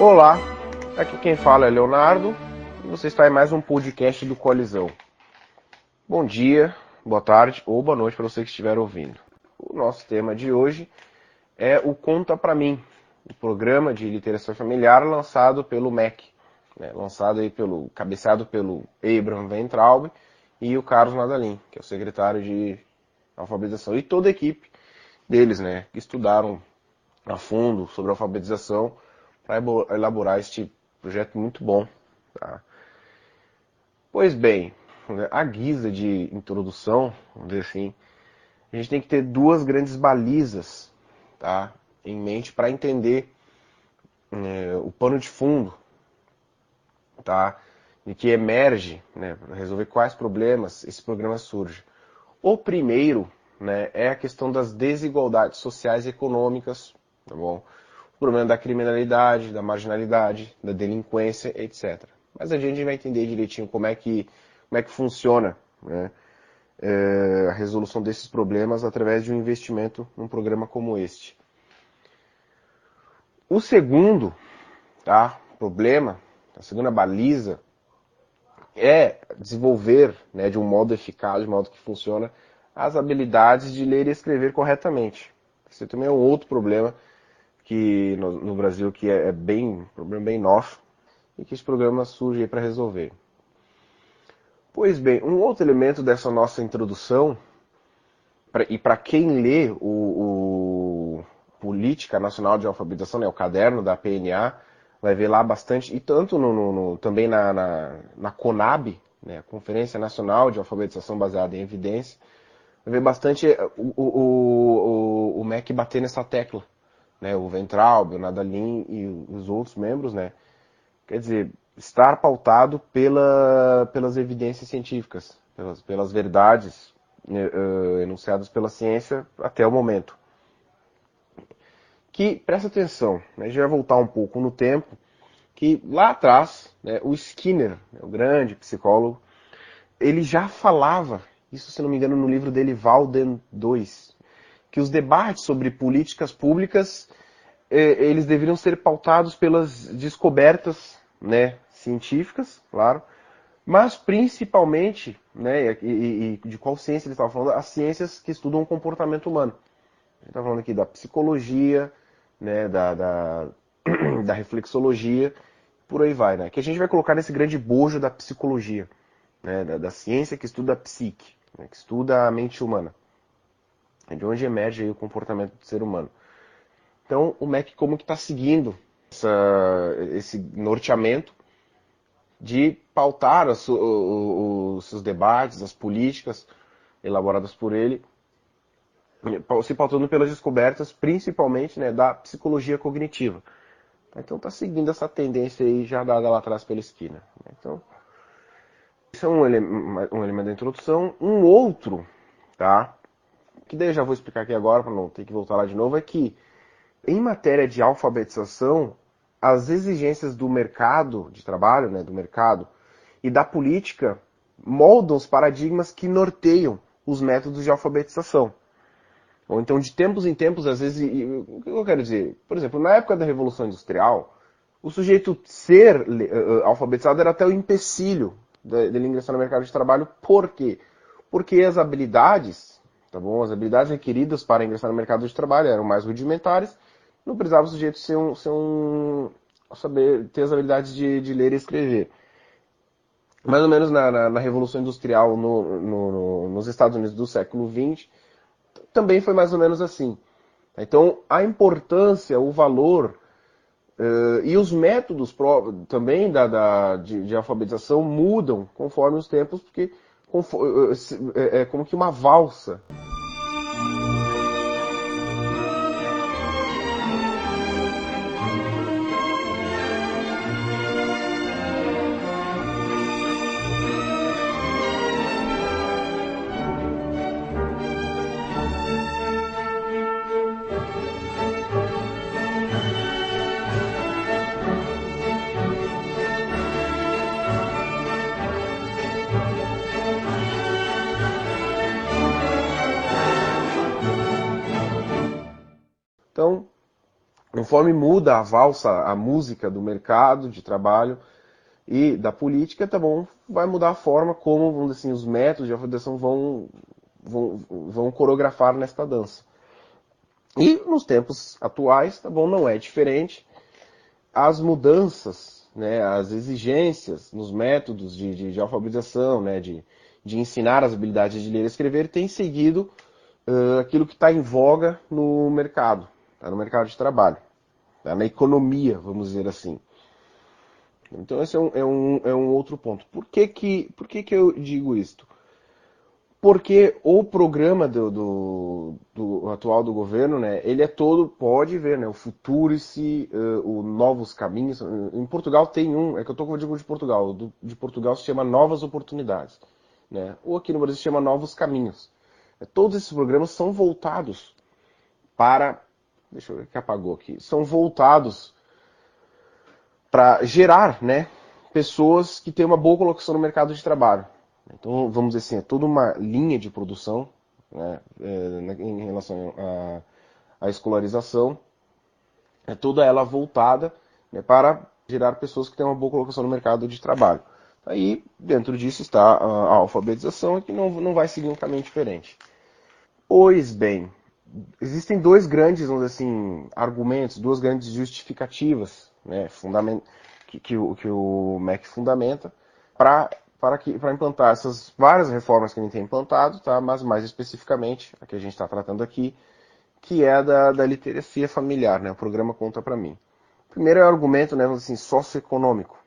Olá, aqui quem fala é Leonardo e você está em mais um podcast do Colisão. Bom dia, boa tarde ou boa noite para você que estiver ouvindo. O nosso tema de hoje é o Conta Pra Mim, o programa de literacia familiar lançado pelo MEC, né, lançado aí pelo, cabeceado pelo Abraham Ventraub e o Carlos Nadalim, que é o secretário de alfabetização, e toda a equipe deles, né, que estudaram a fundo sobre alfabetização para elaborar este projeto muito bom. Tá? Pois bem, a guisa de introdução, vamos dizer assim, a gente tem que ter duas grandes balizas tá, em mente para entender é, o pano de fundo tá, de que emerge, né, para resolver quais problemas esse programa surge. O primeiro né, é a questão das desigualdades sociais e econômicas, tá bom? Problema da criminalidade, da marginalidade, da delinquência, etc. Mas a gente vai entender direitinho como é que, como é que funciona né, é, a resolução desses problemas através de um investimento num programa como este. O segundo tá, problema, a segunda baliza, é desenvolver né, de um modo eficaz, de um modo que funciona, as habilidades de ler e escrever corretamente. Esse também é um outro problema que no, no Brasil que é, é bem problema bem nosso e que esse programa surge para resolver. Pois bem, um outro elemento dessa nossa introdução pra, e para quem lê o, o, Política Nacional de Alfabetização, né, o caderno da PNA, vai ver lá bastante, e tanto no, no, no também na, na, na CONAB, né, Conferência Nacional de Alfabetização Baseada em Evidência, ver bastante o, o, o, o MEC bater nessa tecla. Né, o Ventralb, o Nadalin e os outros membros, né? Quer dizer, estar pautado pela, pelas evidências científicas, pelas, pelas verdades uh, enunciadas pela ciência até o momento. Que, presta atenção, né, a gente vai voltar um pouco no tempo, que lá atrás, né, o Skinner, né, o grande psicólogo, ele já falava isso se não me engano no livro dele Walden 2, que os debates sobre políticas públicas eh, eles deveriam ser pautados pelas descobertas né, científicas, claro, mas principalmente, né, e, e de qual ciência ele estava falando, as ciências que estudam o comportamento humano. Ele está falando aqui da psicologia, né, da, da, da reflexologia, por aí vai, né, que a gente vai colocar nesse grande bojo da psicologia, né, da, da ciência que estuda a psique né, que estuda a mente humana. É de onde emerge o comportamento do ser humano. Então, o MEC como que está seguindo essa, esse norteamento de pautar os, os, seus debates, as políticas elaboradas por ele, se pautando pelas descobertas, principalmente né, da psicologia cognitiva. Então está seguindo essa tendência aí já dada lá atrás pela esquina. Então, isso é um, ele um elemento da introdução. Um outro, tá? Que daí eu já vou explicar aqui agora, para não ter que voltar lá de novo, é que em matéria de alfabetização, as exigências do mercado de trabalho, né, do mercado, e da política moldam os paradigmas que norteiam os métodos de alfabetização. Ou então, de tempos em tempos, às vezes, o que eu quero dizer? Por exemplo, na época da Revolução Industrial, o sujeito ser uh, alfabetizado era até o empecilho dele ingressar no mercado de trabalho. Por quê? Porque as habilidades, tá bom? As habilidades requeridas para ingressar no mercado de trabalho eram mais rudimentares. Não precisava o sujeito ser um, ser um saber ter as habilidades de, de ler e escrever. Mais ou menos na, na, na Revolução Industrial no, no, nos Estados Unidos do século XX, também foi mais ou menos assim. Então, a importância, o valor Uh, e os métodos também da, da de, de, alfabetização mudam conforme os tempos, porque como que uma valsa. Conforme muda a valsa, a música do mercado de trabalho e da política, tá bom, vai mudar a forma como, vamos dizer assim, os métodos de alfabetização vão, vão, vão coreografar nesta dança. E nos tempos atuais, tá bom, não é diferente. As mudanças, né, as exigências nos métodos de, de, de alfabetização, né, de, de ensinar as habilidades de ler e escrever, têm seguido uh, aquilo que está em voga no mercado, tá, no mercado de trabalho, tá, na economia, vamos dizer assim. Então esse é um, é um, é um outro ponto. Por que que, por que que eu digo isto? Porque o programa do, do, do, atual do governo, né, ele é todo, pode ver, né, o Futurice, uh, o Novos Caminhos. Em Portugal tem um, é que eu estou com o de Portugal, do, de Portugal se chama Novas Oportunidades. Né, ou aqui no Brasil se chama Novos Caminhos. Todos esses programas são voltados para, deixa eu ver que apagou aqui, são voltados para gerar, né, pessoas que têm uma boa colocação no mercado de trabalho. Então, vamos dizer assim, é toda uma linha de produção né, é, em relação à, escolarização, é toda ela voltada né, para gerar pessoas que têm uma boa colocação no mercado de trabalho. Aí, dentro disso está a alfabetização, que não, não vai seguir um caminho diferente. Pois bem, existem dois grandes, vamos dizer assim, argumentos, duas grandes justificativas né, fundament, que, que, o, que o MEC fundamenta para para, que, para implantar essas várias reformas que a gente tem implantado, tá? mas mais especificamente a que a gente está tratando aqui, que é da, da literacia familiar, né? o programa Conta para mim. Primeiro é o argumento né, assim, socioeconômico,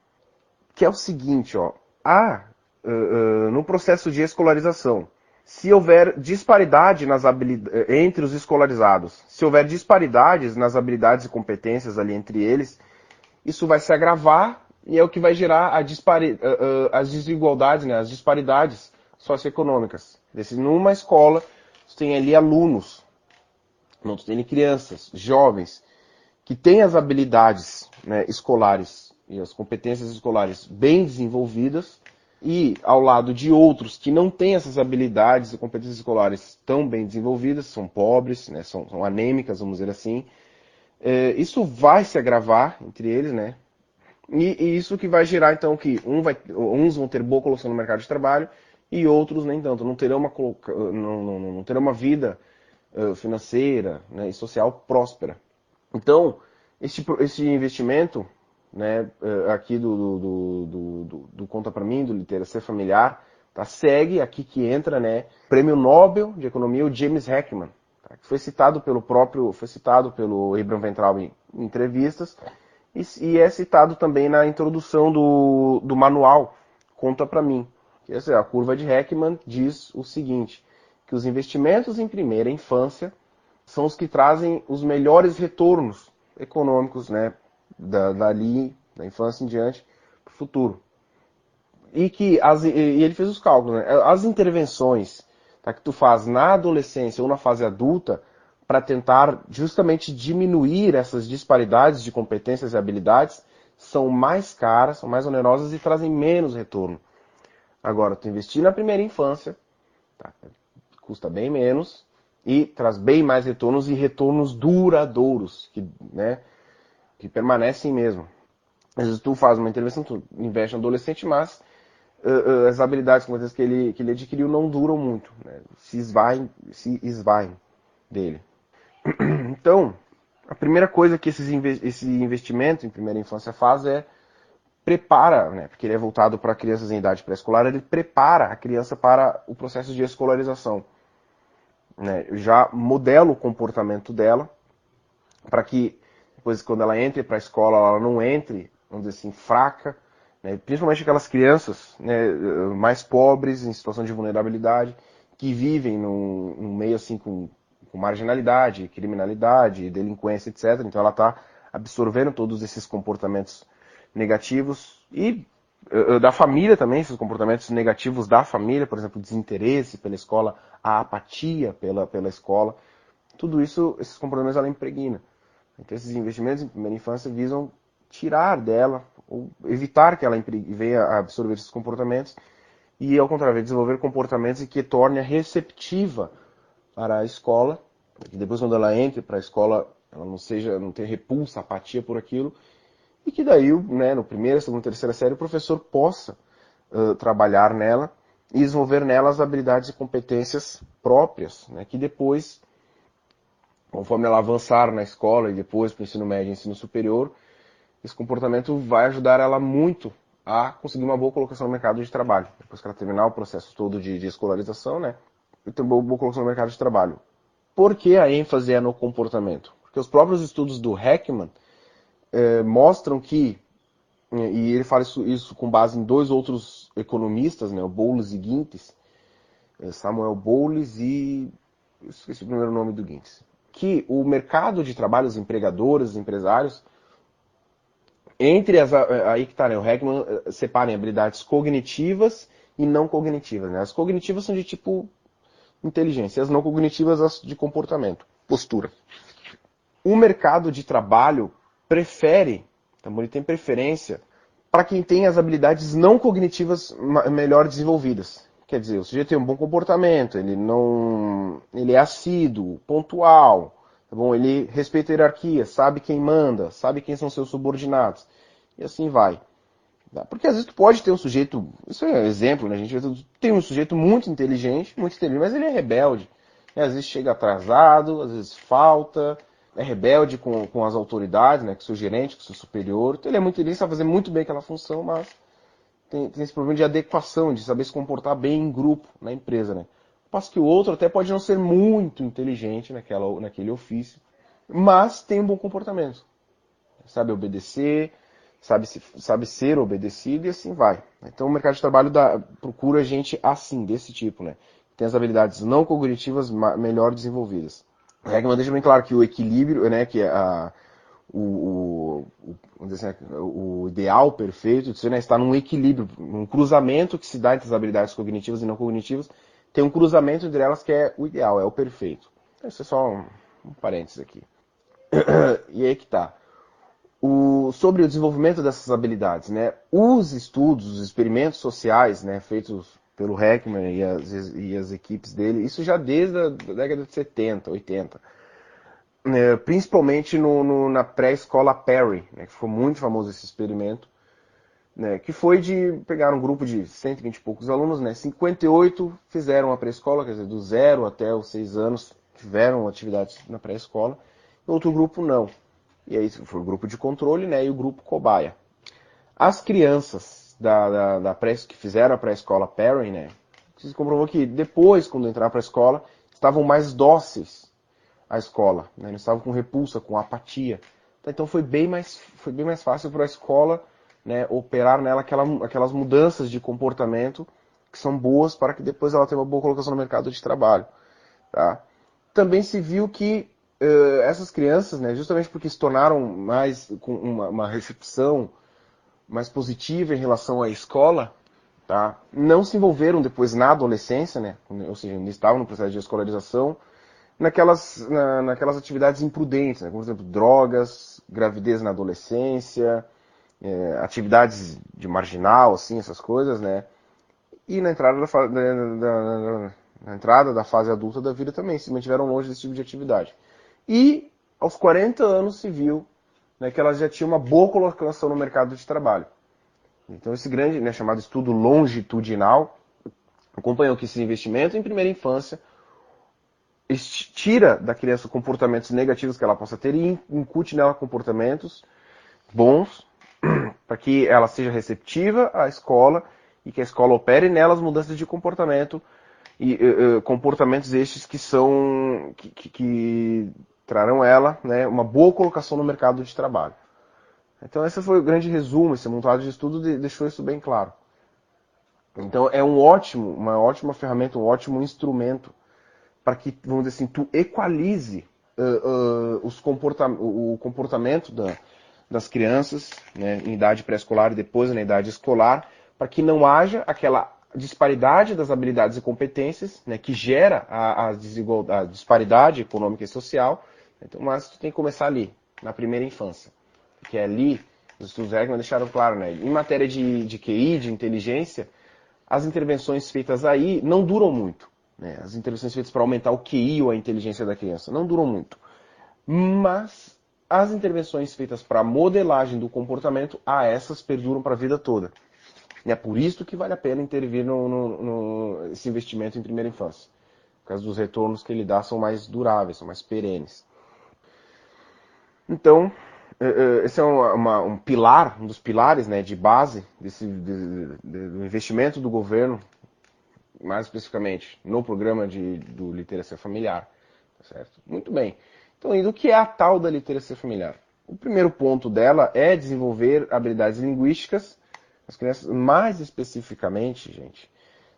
que é o seguinte, ó, há, uh, uh, no processo de escolarização, se houver disparidade nas entre os escolarizados, se houver disparidades nas habilidades e competências ali entre eles, isso vai se agravar e é o que vai gerar uh, uh, as desigualdades, né, as disparidades socioeconômicas. Desse, numa escola, você tem ali alunos, não, tem crianças, jovens, que têm as habilidades né, escolares e as competências escolares bem desenvolvidas, e ao lado de outros que não têm essas habilidades e competências escolares tão bem desenvolvidas, são pobres, né, são, são anêmicas, vamos dizer assim, é, isso vai se agravar entre eles, né? E, e, isso que vai gerar, então, que um vai, uns vão ter boa colocação no mercado de trabalho e outros nem tanto. Não terão uma, não, não, não terão uma vida uh, financeira né, e social próspera. Então, esse, esse investimento né, uh, aqui do, do, do, do, do Conta para mim, do Literacia Familiar, tá, segue aqui que entra né, Prêmio Nobel de Economia, o James Heckman, tá, que foi citado pelo próprio, foi citado pelo Abraham Ventral em, em entrevistas, e, e é citado também na introdução do, do manual Conta para mim. Que é a curva de Heckman diz o seguinte, que os investimentos em primeira infância são os que trazem os melhores retornos econômicos, né, da, dali, da infância em diante, para o futuro. E que as, e ele fez os cálculos, né, as intervenções tá, que tu faz na adolescência ou na fase adulta para tentar justamente diminuir essas disparidades de competências e habilidades são mais caras, são mais onerosas e trazem menos retorno. Agora, tu investir na primeira infância, tá, custa bem menos e traz bem mais retornos e retornos duradouros, que, né, que permanecem mesmo. Às vezes tu faz uma intervenção, tu investe no adolescente, mas uh, uh, as habilidades que ele, que ele adquiriu não duram muito, né, se esvaem, se esvaem dele. Então, a primeira coisa que esse investimento em primeira infância faz é prepara, né, porque ele é voltado para crianças em idade pré-escolar, ele prepara a criança para o processo de escolarização. Né, já modela o comportamento dela para que depois quando ela entre para a escola ela não entre, vamos dizer assim, fraca, né, principalmente aquelas crianças né, mais pobres, em situação de vulnerabilidade, que vivem num, num meio assim com com marginalidade, criminalidade, delinquência, etc. Então ela está absorvendo todos esses comportamentos negativos e uh, da família também, esses comportamentos negativos da família, por exemplo, desinteresse pela escola, a apatia pela, pela escola. Tudo isso, esses comportamentos ela impregna. Então esses investimentos em primeira infância visam tirar dela, ou evitar que ela venha a absorver esses comportamentos e, ao contrário, desenvolver comportamentos que torne a receptiva para a escola, e depois quando ela entre para a escola ela não seja, não tenha repulsa, apatia por aquilo, e que daí, né, no primeiro, segundo, terceira série, o professor possa uh, trabalhar nela e desenvolver nela as habilidades e competências próprias, né, que depois, conforme ela avançar na escola e depois para o ensino médio e ensino superior, esse comportamento vai ajudar ela muito a conseguir uma boa colocação no mercado de trabalho. Depois que ela terminar o processo todo de, de escolarização, né, e ter uma boa colocação no mercado de trabalho. Por que a ênfase é no comportamento? Porque os próprios estudos do Heckman eh, mostram que, e ele fala isso, isso, com base em dois outros economistas, né, o Bowles e Gintes, eh, Samuel Bowles e... Esqueci o primeiro nome do Gintes. Que o mercado de trabalho, os empregadores, os empresários, entre as... Aí que tá, né, o Heckman eh, separa em habilidades cognitivas e não cognitivas. Né? As cognitivas são de tipo inteligência, as não cognitivas as de comportamento, postura o mercado de trabalho prefere, ele tem preferência para quem tem as habilidades não cognitivas melhor desenvolvidas. Quer dizer, o sujeito tem um bom comportamento, ele não, ele é assíduo, pontual, tá bom? Ele respeita a hierarquia, sabe quem manda, sabe quem são seus subordinados e assim vai. Porque às vezes tu pode ter um sujeito, isso é um exemplo, né? A gente tem um sujeito muito inteligente, muito inteligente, mas ele é rebelde. Né? Às vezes chega atrasado, às vezes falta, é rebelde com, com as autoridades, né, com o seu gerente, com o seu superior. Então ele é muito ele sabe fazer muito bem aquela função, mas tem, tem, esse problema de adequação, de saber se comportar bem em grupo na empresa, né. Passo que o outro até pode não ser muito inteligente naquela, naquele ofício, mas tem um bom comportamento. Sabe obedecer, sabe, sabe ser obedecido e assim vai. Então o mercado de trabalho dá, procura gente assim, desse tipo, né. Tem as habilidades não cognitivas melhor desenvolvidas. Hegman deixa bem claro que o equilíbrio, né, que a, o, o, assim, o, ideal perfeito de né, está num equilíbrio, num cruzamento que se dá entre as habilidades cognitivas e não cognitivas, tem um cruzamento entre elas que é o ideal, é o perfeito. Isso é só um, um parênteses aqui. e aí que tá. O, sobre o desenvolvimento dessas habilidades, né? Os estudos, os experimentos sociais, né, feitos pelo Heckman e as, e as equipes dele, isso já desde a década de 70, 80. É, principalmente no, no, na pré-escola Perry, né, que foi muito famoso esse experimento, né, que foi de pegar um grupo de 120 e poucos alunos, né, 58 fizeram a pré-escola, quer dizer, do zero até os seis anos tiveram atividades na pré-escola, outro grupo não. E aí foi o grupo de controle né, e o grupo cobaia. As crianças da, da, da pré, que fizeram a pré-escola Perry, né? Se comprovou que depois, quando entraram para a escola, estavam mais dóceis à escola, né? Não estavam com repulsa, com apatia. Então foi bem mais, foi bem mais fácil para a escola né, operar nela aquela, aquelas mudanças de comportamento que são boas para que depois ela tenha uma boa colocação no mercado de trabalho. Tá? Também se viu que uh, essas crianças, né, justamente porque se tornaram mais com uma, uma recepção mais positiva em relação à escola, tá? não se envolveram depois na adolescência, né? ou seja, ainda estavam no processo de escolarização, naquelas, na, naquelas atividades imprudentes, né? como por exemplo drogas, gravidez na adolescência, é, atividades de marginal, assim, essas coisas, né? E na entrada da, da, da, na entrada da fase adulta da vida também, se mantiveram longe desse tipo de atividade. E aos 40 anos se viu né, que elas já tinham uma boa colocação no mercado de trabalho. Então esse grande, né, chamado estudo longitudinal, acompanhou que esse investimento em primeira infância tira da criança comportamentos negativos que ela possa ter e incute nela comportamentos bons para que ela seja receptiva à escola e que a escola opere nelas mudanças de comportamento e uh, comportamentos estes que são que, que, que trarão ela né, uma boa colocação no mercado de trabalho. Então esse foi o grande resumo, esse montado de estudo deixou isso bem claro. Então é um ótimo, uma ótima ferramenta, um ótimo instrumento para que, vamos dizer assim, tu equalize uh, uh, os comporta o comportamento da, das crianças né, em idade pré-escolar e depois na idade escolar, para que não haja aquela disparidade das habilidades e competências né, que gera a, a, a disparidade econômica e social então, mas tu tem que começar ali, na primeira infância. Porque ali, os estudos Heckman deixaram claro, né? Em matéria de, de QI, de inteligência, as intervenções feitas aí não duram muito. Né? As intervenções feitas para aumentar o QI ou a inteligência da criança não duram muito. mas as intervenções feitas para modelagem do comportamento, a essas perduram para a vida toda. E é por isso que vale a pena intervir no, no, no, esse investimento em primeira infância. Por causa dos retornos que ele dá são mais duráveis, são mais perenes. Então, é, é, esse é uma, uma, um pilar, um dos pilares né, de base desse, de, de, do investimento do governo, mais especificamente no programa de, do literacia familiar. Tá certo? Muito bem. Então, e do que é a tal da literacia familiar? O primeiro ponto dela é desenvolver habilidades linguísticas as crianças, mais especificamente, gente,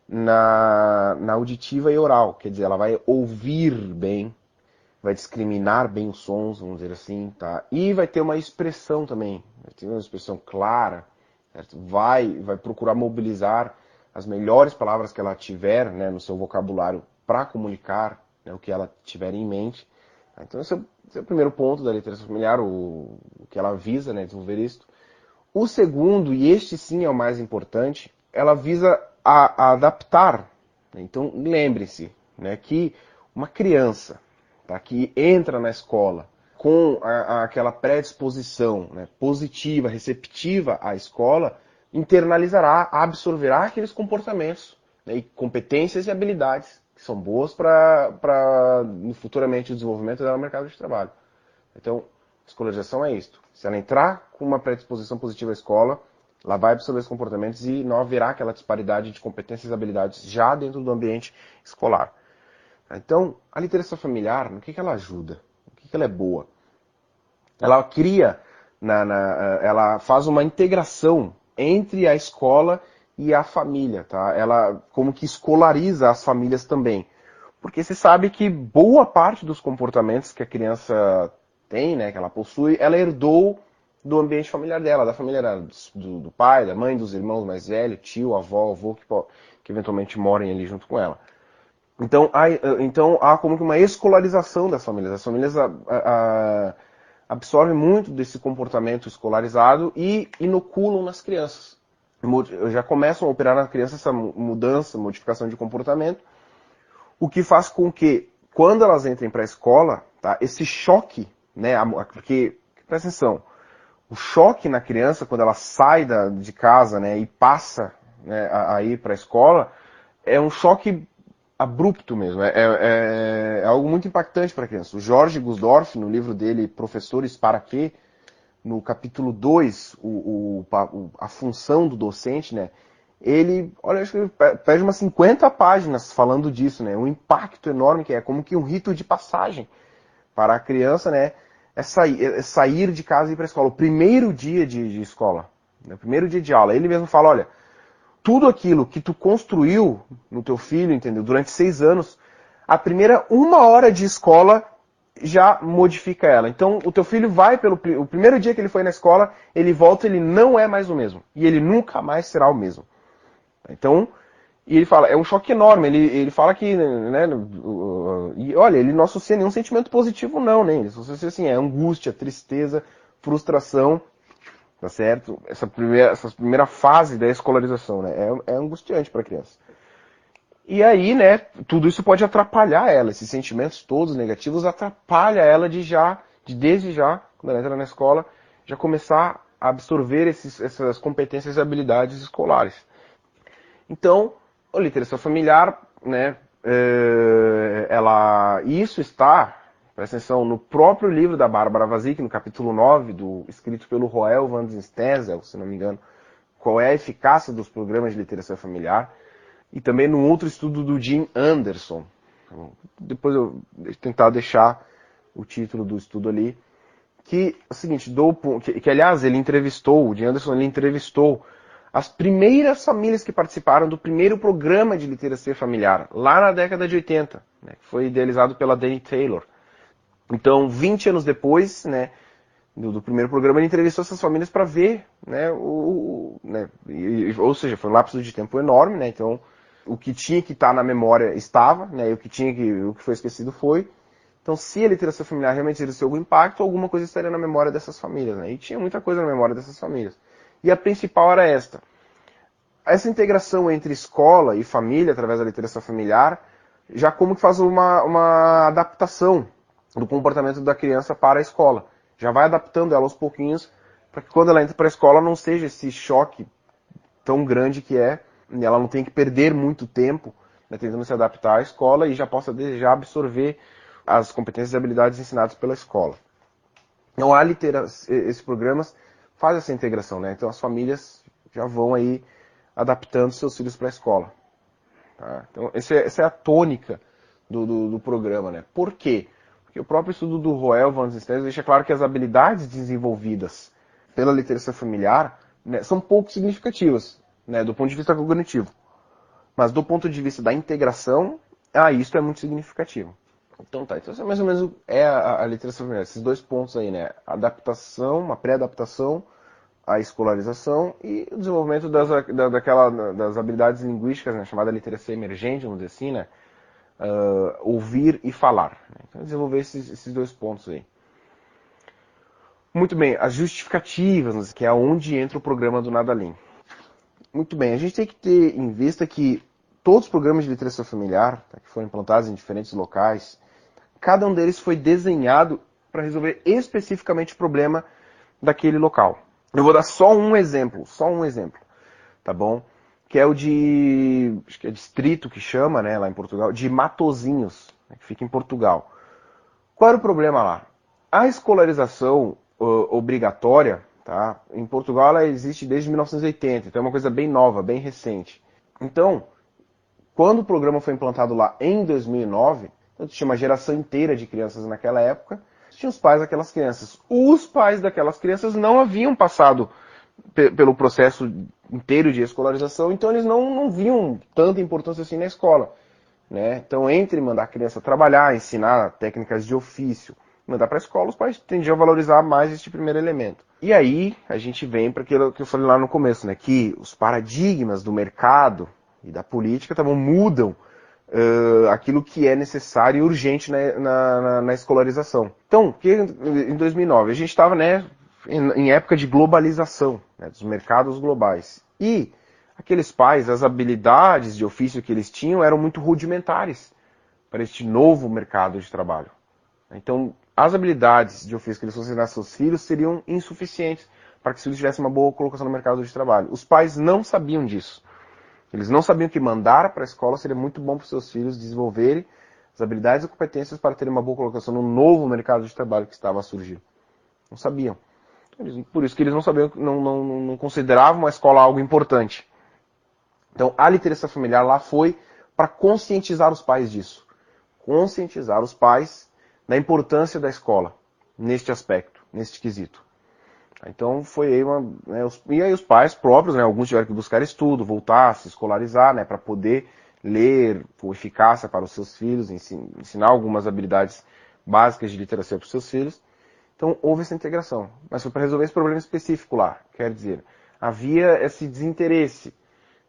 na, na auditiva e oral. Quer dizer, ela vai ouvir bem, vai discriminar bem os sons, vamos dizer assim, tá? E vai ter uma expressão também, vai ter uma expressão clara, certo? Vai, vai procurar mobilizar as melhores palavras que ela tiver né, no seu vocabulário para comunicar né, o que ela tiver em mente. Então esse é, esse é, o primeiro ponto da literacia familiar, o, o que ela visa, né, desenvolver isso. O segundo, e este sim é o mais importante, ela visa a, a adaptar. Então lembre-se né, que uma criança tá, que entra na escola com a, a, aquela predisposição né, positiva, receptiva à escola, internalizará, absorverá aqueles comportamentos né, e competências e habilidades que são boas para futuramente o desenvolvimento dela no mercado de trabalho. Então, escolarização é isto. Se ela entrar com uma predisposição positiva à escola, ela vai absorver os comportamentos e não haverá aquela disparidade de competências e habilidades já dentro do ambiente escolar. Então, a literacia familiar, no que, que ela ajuda? No que, que ela é boa? Ela cria, na, na, ela faz uma integração entre a escola e a família, tá? Ela como que escolariza as famílias também. Porque se sabe que boa parte dos comportamentos que a criança tem, né, que ela possui, ela herdou do ambiente familiar dela, da família do, do pai, da mãe, dos irmãos mais velhos, tio, avó, avô, que, que eventualmente morem ali junto com ela. Então há, então há como que uma escolarização das famílias. As famílias a, a, absorvem muito desse comportamento escolarizado e inoculam nas crianças. Já começam a operar na criança essa mudança, modificação de comportamento, o que faz com que, quando elas entrem para a escola, tá, esse choque né? Porque, presta atenção, o choque na criança quando ela sai da, de casa, né, e passa né, a, a ir para a escola, é um choque abrupto mesmo, é, é, é algo muito impactante para a criança. O Jorge Gusdorff, no livro dele, Professores para Quê, no capítulo 2, o, o, a função do docente, né, ele, olha, acho que ele pede umas 50 páginas falando disso, né, o impacto enorme que é, como que um rito de passagem para a criança, né, é sair, é sair de casa e ir para a escola. O primeiro dia de, de escola, né, o primeiro dia de aula, ele mesmo fala, olha, tudo aquilo que tu construiu no teu filho, entendeu, durante seis anos, a primeira uma hora de escola já modifica ela. Então, o teu filho vai pelo o primeiro dia que ele foi na escola, ele volta, ele não é mais o mesmo e ele nunca mais será o mesmo. Então, e ele fala, é um choque enorme. Ele, ele fala que, né, e olha, ele não associa nenhum sentimento positivo, não, né? Ele associa assim, é angústia, tristeza, frustração, tá certo? Essa primeira, essa primeira fase da escolarização, né? É, é angustiante para a criança. E aí, né, tudo isso pode atrapalhar ela, esses sentimentos todos negativos atrapalha ela de já, de desde já, quando ela entra na escola, já começar a absorver esses, essas competências e habilidades escolares. Então, a literacia familiar, né, é, ela, isso está, presta atenção, no próprio livro da Bárbara Vazik, no capítulo 9, do, escrito pelo Roel van Stensel, se não me engano, qual é a eficácia dos programas de literacia familiar, e também num outro estudo do Jim Anderson. Depois eu vou tentar deixar o título do estudo ali, que é o seguinte, do, que, que aliás ele entrevistou, o Jim Anderson ele entrevistou as primeiras famílias que participaram do primeiro programa de literacia familiar, lá na década de 80, né, que foi idealizado pela Danny Taylor. Então, 20 anos depois, né, do, do primeiro programa, ele entrevistou essas famílias para ver, né, o, né, e, ou seja, foi um lapso de tempo enorme, né, então o que tinha que estar tá na memória estava, né, e o que tinha que, o que foi esquecido foi. Então, se a literacia familiar realmente exerceu algum impacto, alguma coisa estaria na memória dessas famílias, né, e tinha muita coisa na memória dessas famílias. E a principal era esta. Essa integração entre escola e família, através da literacia familiar, já como que faz uma, uma adaptação do comportamento da criança para a escola. Já vai adaptando ela aos pouquinhos para que quando ela entra para a escola não seja esse choque tão grande que é, ela não tem que perder muito tempo né, tentando se adaptar à escola e já possa já absorver as competências e habilidades ensinadas pela escola. Então, há litera esses programas faz essa integração, né? Então, as famílias já vão aí adaptando seus filhos para a escola. Tá? Então, é, essa é a tônica do, do, do, programa, né? Por quê? Porque o próprio estudo do Roel Van Stenz deixa claro que as habilidades desenvolvidas pela literacia familiar né, são pouco significativas, né, do ponto de vista cognitivo. Mas do ponto de vista da integração, ah, isso é muito significativo. Então tá, então mais ou menos é a, a literacia familiar, esses dois pontos aí, né? Adaptação, uma pré-adaptação, a escolarização e o desenvolvimento das, da, daquela, das habilidades linguísticas, né, chamada literacia emergente, vamos dizer assim, né? Uh, ouvir e falar. Né? Então, desenvolver esses, esses dois pontos aí. Muito bem, as justificativas, que é onde entra o programa do Nadalim. Muito bem, a gente tem que ter em vista que todos os programas de literacia familiar, tá, que foram implantados em diferentes locais, cada um deles foi desenhado para resolver especificamente o problema daquele local. Eu vou dar só um exemplo, só um exemplo, tá bom? Que é o de, acho que é distrito que chama, né, lá em Portugal, de Matozinhos, né, que fica em Portugal. Qual era o problema lá? A escolarização uh, obrigatória, tá? Em Portugal ela existe desde 1980, então é uma coisa bem nova, bem recente. Então, quando o programa foi implantado lá em 2009, então, tinha uma geração inteira de crianças naquela época, tinha os pais daquelas crianças. Os pais daquelas crianças não haviam passado pelo processo inteiro de escolarização, então eles não, não viam tanta importância assim na escola. Né? Então, entre mandar a criança trabalhar, ensinar técnicas de ofício, mandar para a escola, os pais tendiam a valorizar mais este primeiro elemento. E aí, a gente vem para aquilo que eu falei lá no começo, né? que os paradigmas do mercado e da política tavam, mudam uh, aquilo que é necessário e urgente na, na, na escolarização. Então, que em 2009 a gente estava né, em, época de globalização né, dos mercados globais e aqueles pais, as habilidades de ofício que eles tinham eram muito rudimentares para este novo mercado de trabalho. Então, as habilidades de ofício que eles fossem ensinar seus filhos seriam insuficientes para que os filhos tivessem uma boa colocação no mercado de trabalho. Os pais não sabiam disso. Eles não sabiam que mandar para a escola seria muito bom para os seus filhos desenvolverem as habilidades e competências para terem uma boa colocação no novo mercado de trabalho que estava a surgir. Não sabiam. Por isso que eles não sabiam, não, não, não consideravam a escola algo importante. Então, a literacia familiar lá foi para conscientizar os pais disso. Conscientizar os pais da importância da escola neste aspecto, neste quesito. Então foi aí uma. Né, os, e aí os pais próprios, né, alguns tiveram que buscar estudo, voltar, se escolarizar, né, para poder ler com eficácia para os seus filhos, ensinar algumas habilidades básicas de literacia para os seus filhos. Então houve essa integração. Mas foi para resolver esse problema específico lá. Quer dizer, havia esse desinteresse.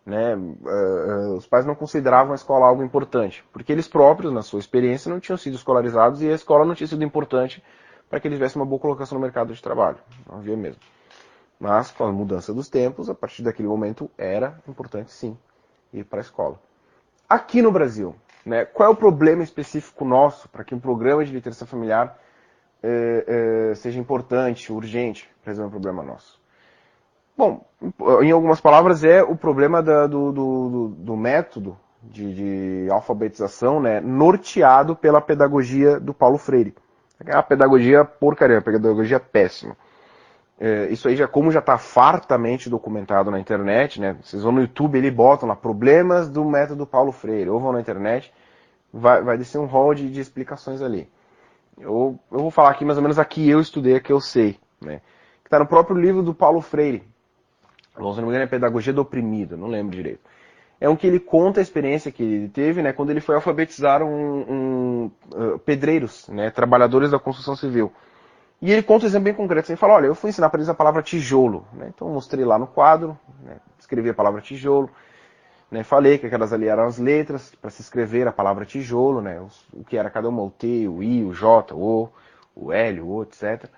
Né? Uh, os pais não consideravam a escola algo importante, porque eles próprios, na sua experiência, não tinham sido escolarizados e a escola não tinha sido importante para que eles tivessem uma boa colocação no mercado de trabalho. Não havia mesmo. Mas, com a mudança dos tempos, a partir daquele momento era importante sim ir para a escola. Aqui no Brasil, né, qual é o problema específico nosso para que um programa de literacia familiar é, é, seja importante, urgente, resolver um problema nosso? Bom, em algumas palavras, é o problema da, do, do, do, método de, de alfabetização né, norteado pela pedagogia do Paulo Freire. É uma pedagogia porcaria, uma pedagogia péssima. É, isso aí já, como já está fartamente documentado na internet, né? Vocês vão no YouTube, ele botam lá problemas do método Paulo Freire, ou vão na internet, vai, vai descer um rol de, de explicações ali. Eu, eu vou falar aqui mais ou menos aqui eu estudei, aqui eu sei, né? Que está no próprio livro do Paulo Freire. Se não me engano é Pedagogia do Oprimido, não lembro direito é um que ele conta a experiência que ele teve, né, quando ele foi alfabetizar um, um uh, pedreiros, né, trabalhadores da construção civil. E ele conta um exemplo bem concreto. Ele fala, olha, eu fui ensinar para eles a palavra tijolo. Né, então eu mostrei lá no quadro, né, escrevi a palavra tijolo, né, falei que aquelas ali eram as letras para se escrever a palavra tijolo, né, o, que era cada uma, o T, o I, o J, o O, o L, o O, etc.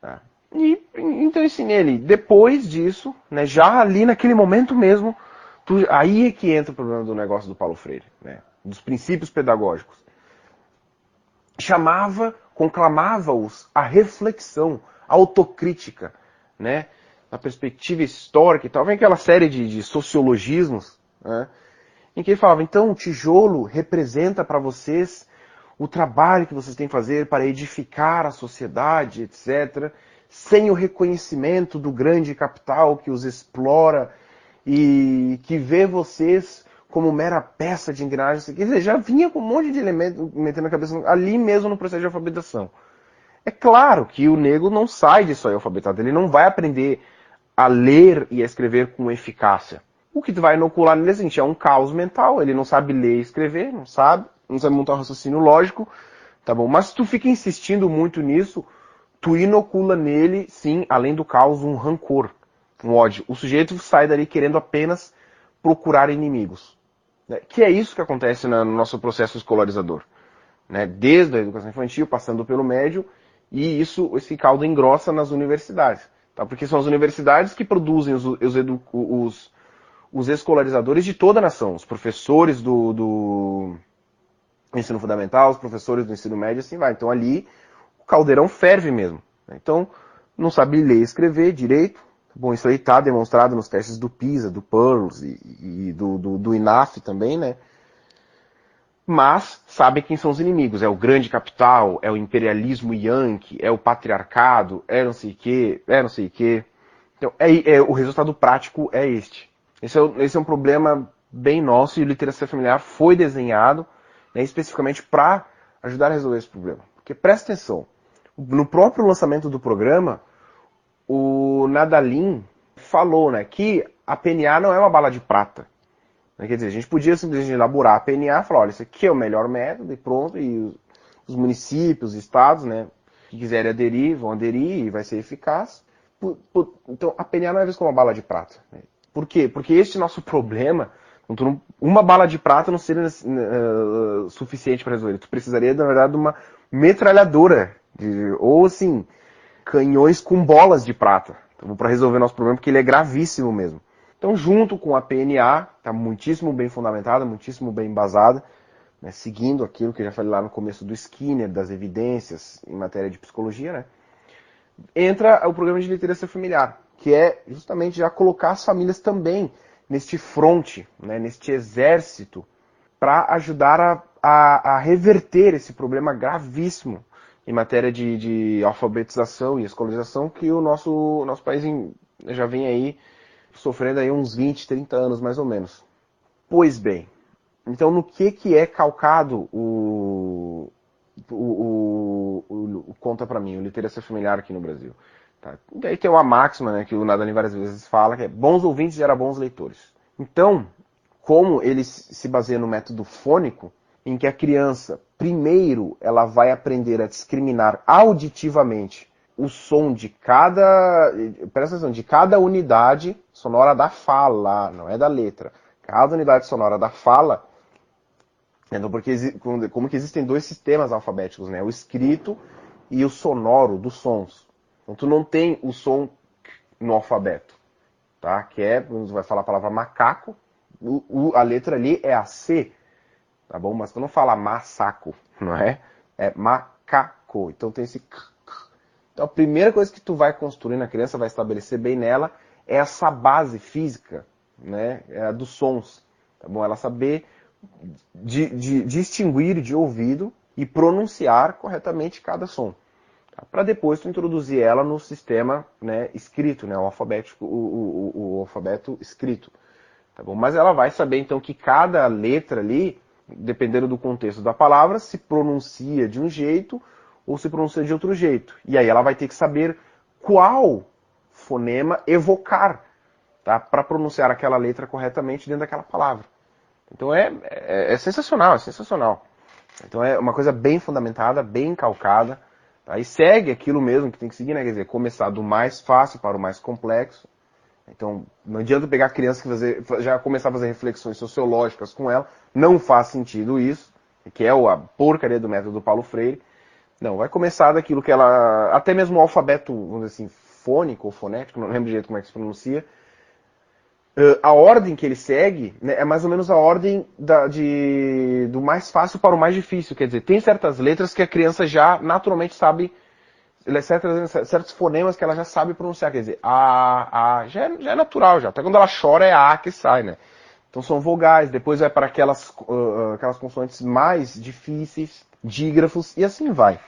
Tá. E então ensinei ele. Depois disso, né, já ali naquele momento mesmo, Tu, aí é que entra o problema do negócio do Paulo Freire, né? dos princípios pedagógicos. Chamava conclamava-os à reflexão, à autocrítica, né? Na perspectiva histórica e tal. Vem aquela série de, de sociologismos, né? Em que ele falava, então, o tijolo representa para vocês o trabalho que vocês têm que fazer para edificar a sociedade, etc., sem o reconhecimento do grande capital que os explora e que vê vocês como mera peça de engrenagem. Quer dizer, já vinha com um monte de elementos metendo na cabeça ali mesmo no processo de alfabetização. É claro que o negro não sai disso aí alfabetado, ele não vai aprender a ler e a escrever com eficácia. O que vai inocular nele é, assim, é um caos mental, ele não sabe ler e escrever, não sabe, não sabe montar um raciocínio lógico, tá bom? Mas se tu fica insistindo muito nisso, tu inocula nele, sim, além do caos, um rancor, um ódio. O sujeito sai dali querendo apenas procurar inimigos. Né? Que é isso que acontece no nosso processo escolarizador. Né? Desde a educação infantil, passando pelo médio, e isso, esse caldo engrossa nas universidades. Tá? Porque são as universidades que produzem os, os, os, os escolarizadores de toda a nação. Os professores do, do ensino fundamental, os professores do ensino médio, assim vai. Então ali o caldeirão ferve mesmo. Né? Então, não sabe ler e escrever direito. Bom, isso aí está demonstrado nos testes do PISA, do PEARLS e, e do, do, do, INAF também, né? Mas sabe quem são os inimigos. É o grande capital, é o imperialismo yankee, é o patriarcado, é não sei o que, é não sei o que. Então, é, é, o resultado prático é este. Esse é, esse é um problema bem nosso e literacia familiar foi desenhado né, especificamente para ajudar a resolver esse problema. Porque presta atenção, no próprio lançamento do programa, o Nadalin falou né, que a PNA não é uma bala de prata. Né, quer dizer, a gente podia simplesmente elaborar a PNA e falar, olha, isso aqui é o melhor método e pronto, e os, os municípios, os estados, né, que quiserem aderir, vão aderir e vai ser eficaz. Então, a PNA não é vista como uma bala de prata. Né? Por quê? Porque este nosso problema uma bala de prata não seria uh, suficiente para resolver. Tu precisaria, na verdade, de uma metralhadora. De, ou assim, canhões com bolas de prata. Então, para resolver nosso problema, porque ele é gravíssimo mesmo. Então, junto com a PNA, está muitíssimo bem fundamentada, muitíssimo bem embasada, né, seguindo aquilo que eu já falei lá no começo do Skinner, das evidências em matéria de psicologia, né, entra o programa de literacia familiar, que é justamente já colocar as famílias também neste fronte, né, neste exército, para ajudar a, a, a, reverter esse problema gravíssimo em matéria de, de, alfabetização e escolarização que o nosso, nosso país já vem aí sofrendo aí uns 20, 30 anos mais ou menos. Pois bem, então no que, que é calcado o, o, o, o conta para mim, o literacia familiar aqui no Brasil? Tá? E aí tem uma máxima né, que o Nadalin várias vezes fala, que é bons ouvintes gera bons leitores. Então, como ele se baseia no método fônico, em que a criança, primeiro, ela vai aprender a discriminar auditivamente o som de cada, presta atenção, de cada unidade sonora da fala, não é da letra. Cada unidade sonora da fala, então porque como que existem dois sistemas alfabéticos, né? O escrito e o sonoro dos sons. Então tu não tem o som no alfabeto, tá? Que é, vai falar a palavra macaco, o, o, a letra ali é a C, tá bom? Mas tu não fala macaco, não é? É macaco. Então tem esse. Então a primeira coisa que tu vai construir na criança, vai estabelecer bem nela, é essa base física, né? É a dos sons, tá bom? Ela saber de, de, distinguir de ouvido e pronunciar corretamente cada som tá? para depois tu introduzir ela no sistema né, escrito, né, o, alfabético, o, o, o, alfabeto escrito. Tá bom? Mas ela vai saber então que cada letra ali, dependendo do contexto da palavra, se pronuncia de um jeito ou se pronuncia de outro jeito. E aí ela vai ter que saber qual fonema evocar tá? para pronunciar aquela letra corretamente dentro daquela palavra. Então é, é, é sensacional, é sensacional. Então é uma coisa bem fundamentada, bem calcada. Aí segue aquilo mesmo que tem que seguir, né? Quer dizer, começar do mais fácil para o mais complexo. Então, não adianta pegar criança e fazer, já começar a fazer reflexões sociológicas com ela. Não faz sentido isso, que é a porcaria do método do Paulo Freire. Não, vai começar daquilo que ela. Até mesmo o alfabeto, vamos dizer assim, fônico ou fonético, não lembro direito como é que se pronuncia. Uh, a ordem que ele segue né, é mais ou menos a ordem da, de, do mais fácil para o mais difícil. Quer dizer, tem certas letras que a criança já naturalmente sabe, certas, certos fonemas que ela já sabe pronunciar. Quer dizer, A, A, já é, já é natural já. Até quando ela chora é A que sai, né? Então são vogais, depois vai para aquelas, uh, aquelas consoantes mais difíceis, dígrafos, e assim vai.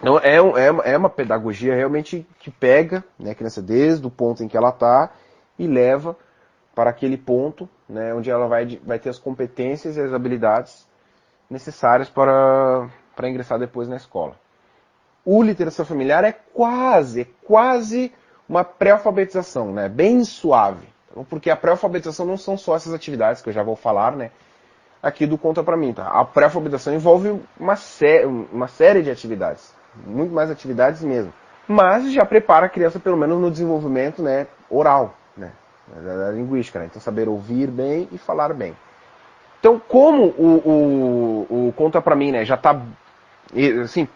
Então é, é, é uma pedagogia realmente que pega né, a criança desde o ponto em que ela está e leva para aquele ponto né, onde ela vai, vai ter as competências e as habilidades necessárias para, para ingressar depois na escola. O literacia familiar é quase, quase uma pré-alfabetização, né, bem suave. Então, porque a pré-alfabetização não são só essas atividades que eu já vou falar, né? Aqui do Conta para mim, tá? A pré-alfabetização envolve uma, sé uma série de atividades, muito mais atividades mesmo. Mas já prepara a criança pelo menos no desenvolvimento, né, oral, né? Da linguística, né? Então saber ouvir bem e falar bem. Então, como o, o, o Conta para mim, né, já está assim,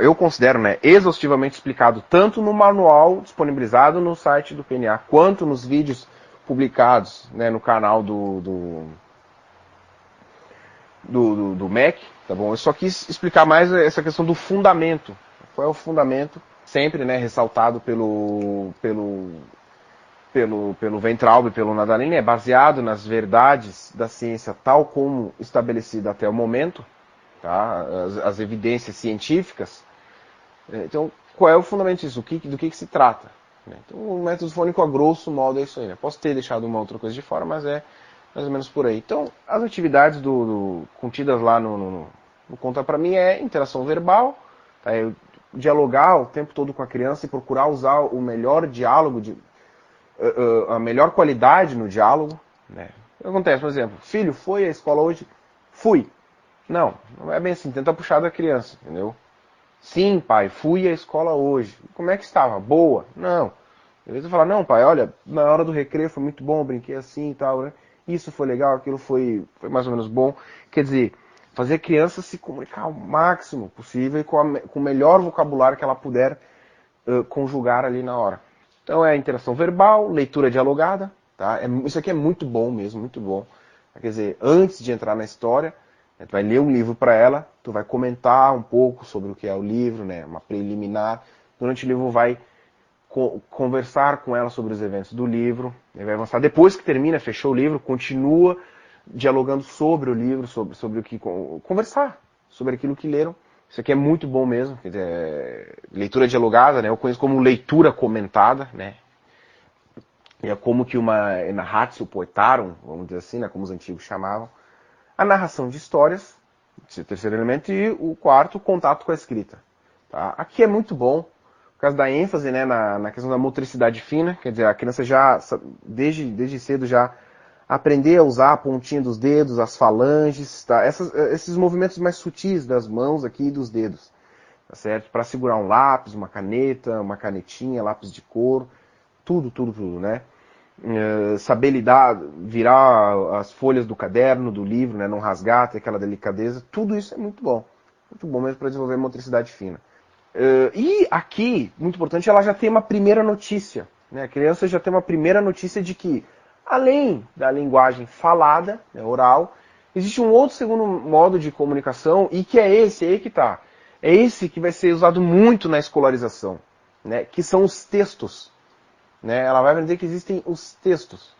eu considero, né, exaustivamente explicado tanto no manual disponibilizado no site do PNA, quanto nos vídeos publicados né, no canal do, do, do, do, do MEC, tá bom? Eu só quis explicar mais essa questão do fundamento. Qual é o fundamento? Sempre né, ressaltado pelo, pelo, pelo, pelo Ventralb e pelo Nadalini, é baseado nas verdades da ciência tal como estabelecida até o momento, tá? as, as evidências científicas. Então, qual é o fundamento disso? Do que, do que, que se trata? Né? Então, o método fônico, a grosso modo, é isso aí. Né? Posso ter deixado uma outra coisa de fora, mas é mais ou menos por aí. Então, as atividades do, do contidas lá no, no, no Conta Pra Mim é interação verbal, tá? Eu dialogar o tempo todo com a criança e procurar usar o melhor diálogo, de, a melhor qualidade no diálogo. Né? Acontece, por exemplo, filho, foi à escola hoje? Fui. Não, não é bem assim, tenta puxar da criança, entendeu? Sim, pai, fui à escola hoje. Como é que estava? Boa? Não. Às vezes eu falo, não, pai, olha, na hora do recreio foi muito bom, brinquei assim e tal, né? Isso foi legal, aquilo foi, foi mais ou menos bom. Quer dizer, fazer a criança se comunicar o máximo possível e com, a, com o melhor vocabulário que ela puder uh, conjugar ali na hora. Então é interação verbal, leitura dialogada, tá? É, isso aqui é muito bom mesmo, muito bom. Quer dizer, antes de entrar na história, né, tu vai ler um livro para ela, tu vai comentar um pouco sobre o que é o livro, né, uma preliminar. Durante o livro vai co conversar com ela sobre os eventos do livro, vai avançar. Depois que termina, fechou o livro, continua dialogando sobre o livro, sobre, sobre o que conversar sobre aquilo que leram. Isso aqui é muito bom mesmo, leitura dialogada, né? Eu conheço como leitura comentada, né? É como que uma narratio poetarum, vamos dizer assim, né? Como os antigos chamavam a narração de histórias, esse é o terceiro elemento, e o quarto, o contato com a escrita. Tá? Aqui é muito bom, por causa da ênfase né, na, na, questão da motricidade fina, quer dizer, a criança já, desde, desde cedo, já aprender a usar a pontinha dos dedos, as falanges, tá? Essas, esses movimentos mais sutis das mãos aqui e dos dedos, tá certo? Para segurar um lápis, uma caneta, uma canetinha, lápis de cor, tudo, tudo, tudo, né? Eh, saber lidar, virar as folhas do caderno, do livro, né, não rasgar, ter aquela delicadeza, tudo isso é muito bom. Muito bom mesmo para desenvolver motricidade fina. Uh, e aqui, muito importante, ela já tem uma primeira notícia. Né? A criança já tem uma primeira notícia de que, além da linguagem falada, né, oral, existe um outro segundo modo de comunicação e que é esse, aí que está. É esse que vai ser usado muito na escolarização, né? que são os textos. Né? Ela vai aprender que existem os textos.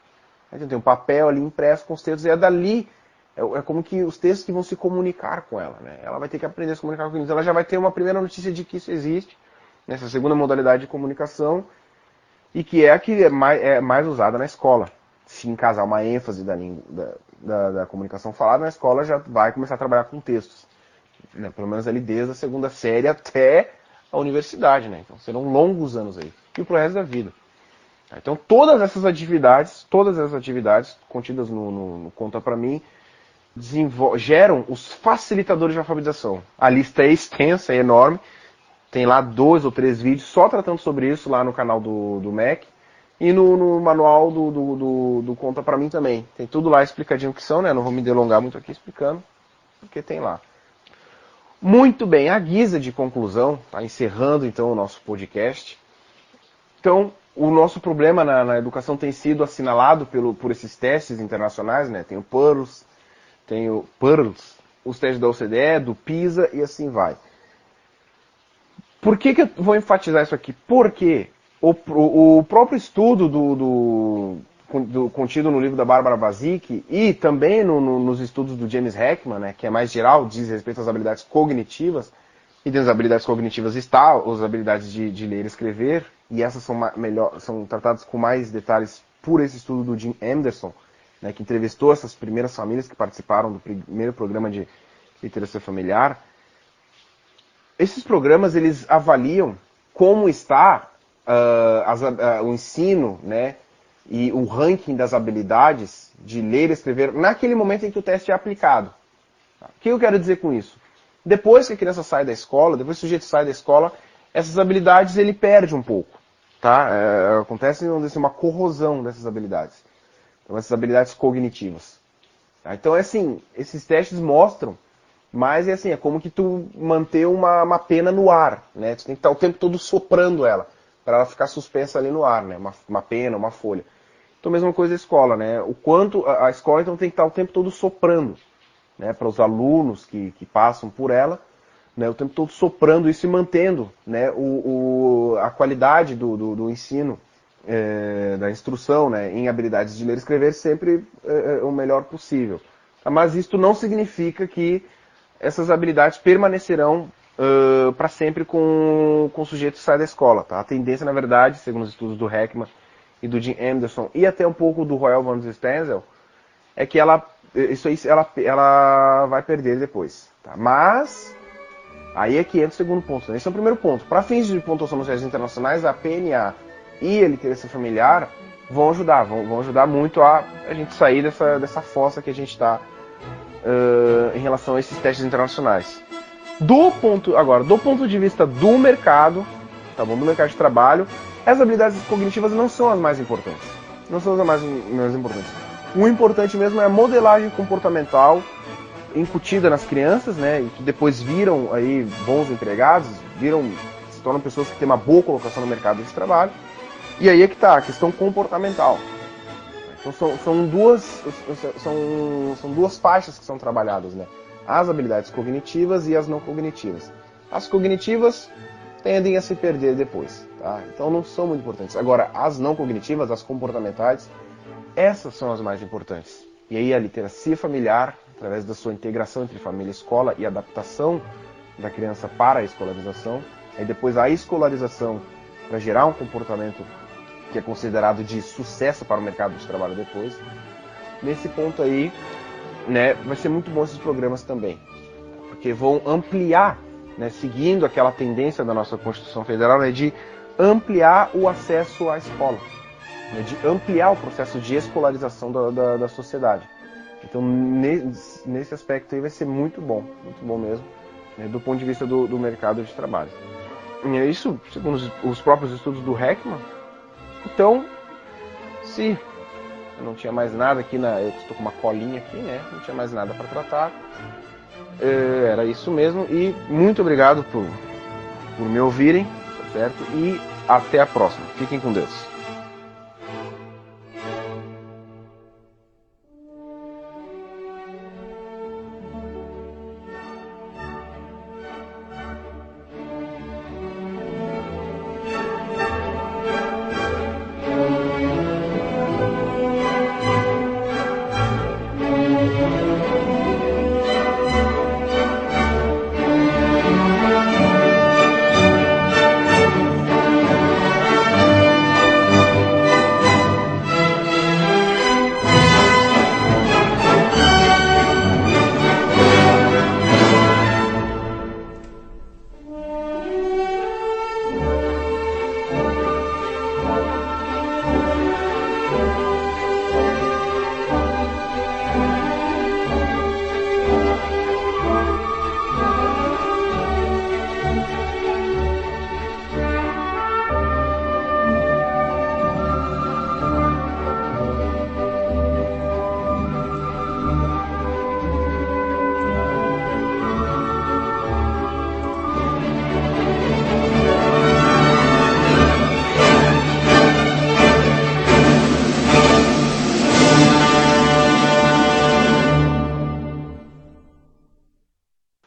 Então tem um papel ali impresso com os textos, e é dali, é, é, como que os textos que vão se comunicar com ela. Né? Ela vai ter que aprender a se comunicar com eles. Ela já vai ter uma primeira notícia de que isso existe, nessa segunda modalidade de comunicação, e que é a que é mais, é mais usada na escola. Se encasar uma ênfase da, da, da, da, comunicação falada, na escola já vai começar a trabalhar com textos. Né? Pelo menos ali desde a segunda série até a universidade. Né? Então serão longos anos aí. E pro resto da vida. Então todas essas atividades, todas essas atividades contidas no, no, no Conta para mim, geram os facilitadores de alfabetização. A lista é extensa, é enorme. Tem lá dois ou três vídeos só tratando sobre isso lá no canal do, do Mac. E no, no manual do, do, do, do Conta para mim também. Tem tudo lá explicadinho o que são, né? Não vou me delongar muito aqui explicando, porque tem lá. Muito bem, a guisa de conclusão, tá encerrando então o nosso podcast. Então, o nosso problema na, na, educação tem sido assinalado pelo, por esses testes internacionais, né? Tem o PEARLS, tem o PEARLS, os testes da OCDE, do PISA e assim vai. Por que, que eu vou enfatizar isso aqui? Porque o, o, próprio estudo do, do, do, contido no livro da Bárbara Basic e também no, no, nos estudos do James Heckman, né, que é mais geral, diz respeito às habilidades cognitivas, e das habilidades cognitivas está as habilidades de, de ler e escrever, e essas são, melhor, são tratadas com mais detalhes por esse estudo do Jim Anderson, né, que entrevistou essas primeiras famílias que participaram do primeiro programa de literacia familiar. Esses programas eles avaliam como está uh, as, uh, o ensino, né, e o ranking das habilidades de ler e escrever naquele momento em que o teste é aplicado. O que eu quero dizer com isso? Depois que a criança sai da escola, depois que o sujeito sai da escola, essas habilidades ele perde um pouco. Tá? É, acontece uma corrosão dessas habilidades. Então, essas habilidades cognitivas. Tá? Então, é assim, esses testes mostram, mas é assim, é como que tu manter uma, uma pena no ar, né? Tu tem que estar o tempo todo soprando ela, para ela ficar suspensa ali no ar, né? Uma, uma pena, uma folha. Então, mesma coisa a escola, né? O quanto a, a escola então tem que estar o tempo todo soprando, né? Para os alunos que, que passam por ela, né, o tempo todo soprando isso e mantendo né, o, o a qualidade do, do, do ensino, é, da instrução né, em habilidades de ler e escrever sempre é, é o melhor possível. Mas isto não significa que essas habilidades permanecerão uh, para sempre com, com o sujeito que sai da escola. Tá? A tendência, na verdade, segundo os estudos do Heckman e do Jim Anderson e até um pouco do Royal von Stenzel, é que ela, isso aí ela, ela vai perder depois. Tá? Mas Aí é que entra o segundo ponto. Né? Esse é o primeiro ponto. Para fins de pontuação nos testes internacionais, a PNA e a literacia familiar vão ajudar, vão, vão, ajudar muito a, a gente sair dessa, dessa fossa que a gente está uh, em relação a esses testes internacionais. Do ponto, agora, do ponto de vista do mercado, tá bom, do mercado de trabalho, as habilidades cognitivas não são as mais importantes. Não são as mais, mais importantes. O importante mesmo é a modelagem comportamental incutida nas crianças, né, e que depois viram aí bons empregados, viram se tornam pessoas que têm uma boa colocação no mercado de trabalho. E aí é que está a questão comportamental. Então são, são duas são, são duas faixas que são trabalhadas, né? As habilidades cognitivas e as não cognitivas. As cognitivas tendem a se perder depois, tá? Então não são muito importantes. Agora, as não cognitivas, as comportamentais, essas são as mais importantes. E aí a literacia familiar através da sua integração entre família e escola e adaptação da criança para a escolarização. Aí depois a escolarização para gerar um comportamento que é considerado de sucesso para o mercado de trabalho depois. Nesse ponto aí, né, vai ser muito bom esses programas também, porque vão ampliar, né, seguindo aquela tendência da nossa Constituição Federal, né, de ampliar o acesso à escola, né, de ampliar o processo de escolarização da, da, da sociedade. Então, nesse aspecto aí vai ser muito bom, muito bom mesmo, né, do ponto de vista do, do, mercado de trabalho. E é isso, segundo os, os próprios estudos do Heckman. Então, se não tinha mais nada aqui na. Eu estou com uma colinha aqui, né? Não tinha mais nada para tratar. É, era isso mesmo. E muito obrigado por, por me ouvirem, tá certo? E até a próxima. Fiquem com Deus.